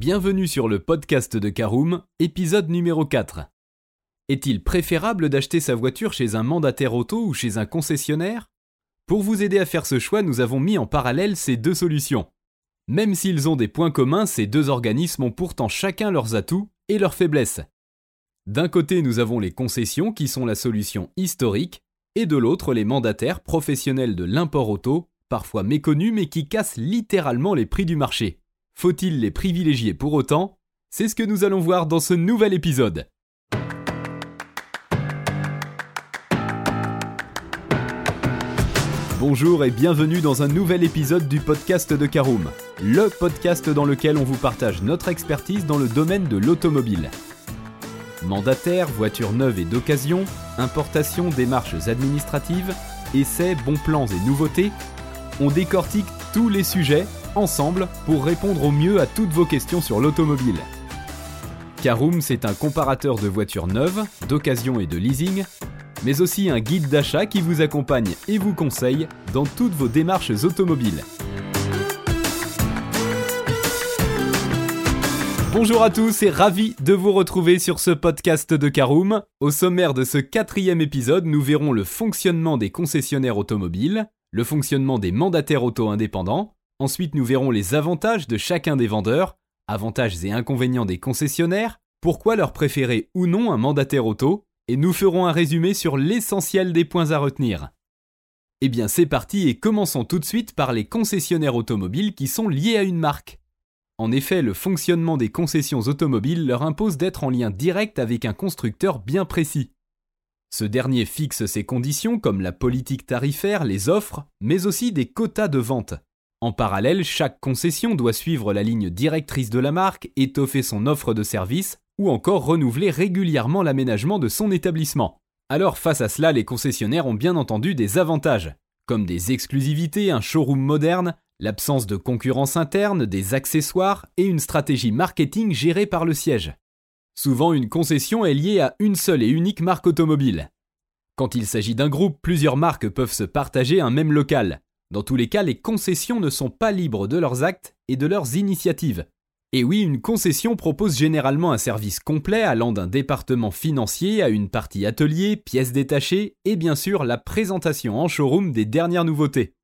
Bienvenue sur le podcast de Caroom, épisode numéro 4. Est-il préférable d'acheter sa voiture chez un mandataire auto ou chez un concessionnaire? Pour vous aider à faire ce choix, nous avons mis en parallèle ces deux solutions. Même s'ils ont des points communs, ces deux organismes ont pourtant chacun leurs atouts et leurs faiblesses. D'un côté, nous avons les concessions qui sont la solution historique, et de l'autre, les mandataires professionnels de l'import auto, parfois méconnus mais qui cassent littéralement les prix du marché. Faut-il les privilégier pour autant? C'est ce que nous allons voir dans ce nouvel épisode. Bonjour et bienvenue dans un nouvel épisode du podcast de Caroom, le podcast dans lequel on vous partage notre expertise dans le domaine de l'automobile. Mandataires, voitures neuves et d'occasion, importation, démarches administratives, essais, bons plans et nouveautés, on décortique tous les sujets ensemble pour répondre au mieux à toutes vos questions sur l'automobile. Caroom, c'est un comparateur de voitures neuves, d'occasion et de leasing, mais aussi un guide d'achat qui vous accompagne et vous conseille dans toutes vos démarches automobiles. Bonjour à tous et ravi de vous retrouver sur ce podcast de Caroom. Au sommaire de ce quatrième épisode, nous verrons le fonctionnement des concessionnaires automobiles, le fonctionnement des mandataires auto-indépendants, ensuite nous verrons les avantages de chacun des vendeurs, avantages et inconvénients des concessionnaires, pourquoi leur préférer ou non un mandataire auto, et nous ferons un résumé sur l'essentiel des points à retenir. Eh bien c'est parti et commençons tout de suite par les concessionnaires automobiles qui sont liés à une marque. En effet, le fonctionnement des concessions automobiles leur impose d'être en lien direct avec un constructeur bien précis. Ce dernier fixe ses conditions comme la politique tarifaire, les offres, mais aussi des quotas de vente. En parallèle, chaque concession doit suivre la ligne directrice de la marque, étoffer son offre de service ou encore renouveler régulièrement l'aménagement de son établissement. Alors face à cela, les concessionnaires ont bien entendu des avantages, comme des exclusivités, un showroom moderne, l'absence de concurrence interne, des accessoires et une stratégie marketing gérée par le siège. Souvent, une concession est liée à une seule et unique marque automobile. Quand il s'agit d'un groupe, plusieurs marques peuvent se partager un même local. Dans tous les cas, les concessions ne sont pas libres de leurs actes et de leurs initiatives. Et oui, une concession propose généralement un service complet allant d'un département financier à une partie atelier, pièces détachées et bien sûr la présentation en showroom des dernières nouveautés.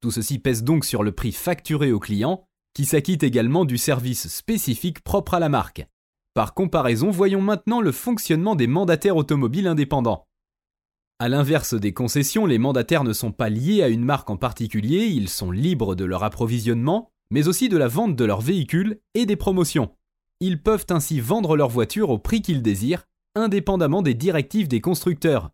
Tout ceci pèse donc sur le prix facturé au client, qui s'acquitte également du service spécifique propre à la marque. Par comparaison, voyons maintenant le fonctionnement des mandataires automobiles indépendants. A l'inverse des concessions, les mandataires ne sont pas liés à une marque en particulier, ils sont libres de leur approvisionnement, mais aussi de la vente de leurs véhicules et des promotions. Ils peuvent ainsi vendre leur voiture au prix qu'ils désirent, indépendamment des directives des constructeurs.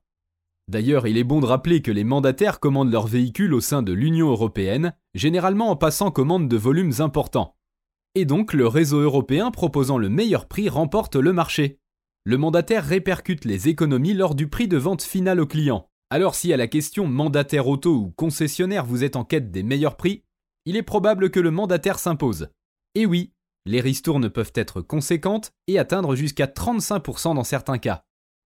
D'ailleurs, il est bon de rappeler que les mandataires commandent leurs véhicules au sein de l'Union européenne, généralement en passant commande de volumes importants et donc le réseau européen proposant le meilleur prix remporte le marché. Le mandataire répercute les économies lors du prix de vente final au client. Alors si à la question mandataire auto ou concessionnaire vous êtes en quête des meilleurs prix, il est probable que le mandataire s'impose. Et oui, les ristournes peuvent être conséquentes et atteindre jusqu'à 35% dans certains cas.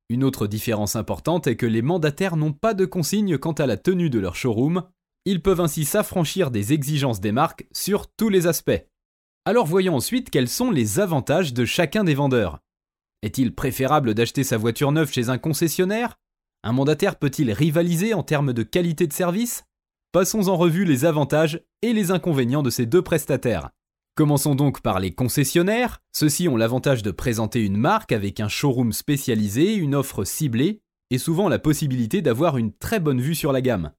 Une autre différence importante est que les mandataires n'ont pas de consigne quant à la tenue de leur showroom, ils peuvent ainsi s'affranchir des exigences des marques sur tous les aspects. Alors voyons ensuite quels sont les avantages de chacun des vendeurs. Est-il préférable d'acheter sa voiture neuve chez un concessionnaire? Un mandataire peut-il rivaliser en termes de qualité de service? Passons en revue les avantages et les inconvénients de ces deux prestataires. Commençons donc par les concessionnaires. Ceux-ci ont l'avantage de présenter une marque avec un showroom spécialisé, une offre ciblée et souvent la possibilité d'avoir une très bonne vue sur la gamme.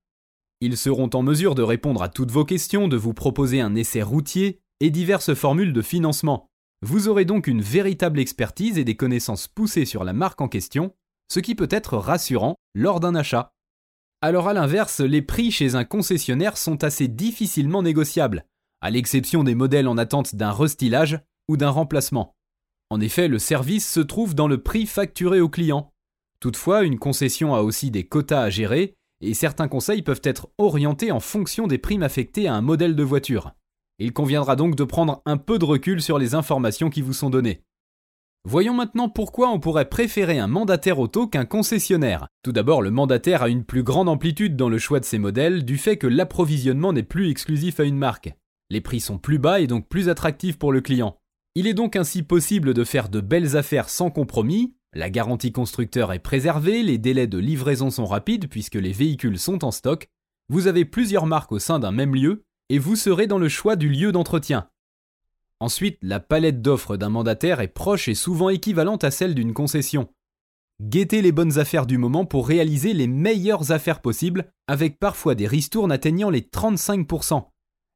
Ils seront en mesure de répondre à toutes vos questions, de vous proposer un essai routier et diverses formules de financement. Vous aurez donc une véritable expertise et des connaissances poussées sur la marque en question, ce qui peut être rassurant lors d'un achat. Alors à l'inverse, les prix chez un concessionnaire sont assez difficilement négociables, à l'exception des modèles en attente d'un restylage ou d'un remplacement. En effet, le service se trouve dans le prix facturé au client. Toutefois, une concession a aussi des quotas à gérer, et certains conseils peuvent être orientés en fonction des primes affectées à un modèle de voiture. Il conviendra donc de prendre un peu de recul sur les informations qui vous sont données. Voyons maintenant pourquoi on pourrait préférer un mandataire auto qu'un concessionnaire. Tout d'abord, le mandataire a une plus grande amplitude dans le choix de ses modèles du fait que l'approvisionnement n'est plus exclusif à une marque. Les prix sont plus bas et donc plus attractifs pour le client. Il est donc ainsi possible de faire de belles affaires sans compromis, la garantie constructeur est préservée, les délais de livraison sont rapides puisque les véhicules sont en stock, vous avez plusieurs marques au sein d'un même lieu, et vous serez dans le choix du lieu d'entretien. Ensuite, la palette d'offres d'un mandataire est proche et souvent équivalente à celle d'une concession. Guettez les bonnes affaires du moment pour réaliser les meilleures affaires possibles, avec parfois des ristournes atteignant les 35%.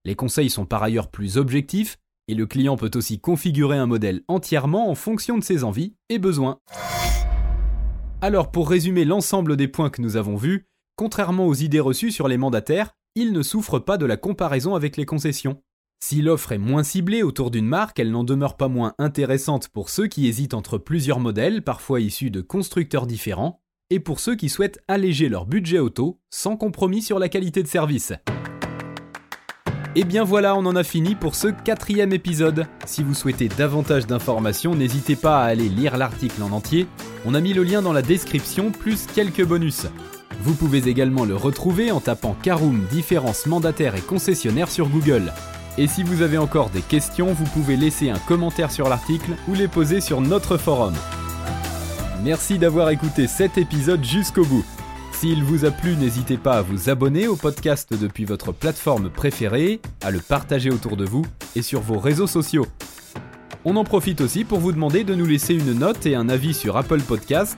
Les conseils sont par ailleurs plus objectifs, et le client peut aussi configurer un modèle entièrement en fonction de ses envies et besoins. Alors pour résumer l'ensemble des points que nous avons vus, contrairement aux idées reçues sur les mandataires, ils ne souffrent pas de la comparaison avec les concessions. Si l'offre est moins ciblée autour d'une marque, elle n'en demeure pas moins intéressante pour ceux qui hésitent entre plusieurs modèles, parfois issus de constructeurs différents, et pour ceux qui souhaitent alléger leur budget auto sans compromis sur la qualité de service. Et bien voilà, on en a fini pour ce quatrième épisode. Si vous souhaitez davantage d'informations, n'hésitez pas à aller lire l'article en entier. On a mis le lien dans la description, plus quelques bonus. Vous pouvez également le retrouver en tapant Caroom différence mandataire et concessionnaire sur Google. Et si vous avez encore des questions, vous pouvez laisser un commentaire sur l'article ou les poser sur notre forum. Merci d'avoir écouté cet épisode jusqu'au bout. S'il vous a plu, n'hésitez pas à vous abonner au podcast depuis votre plateforme préférée, à le partager autour de vous et sur vos réseaux sociaux. On en profite aussi pour vous demander de nous laisser une note et un avis sur Apple Podcast.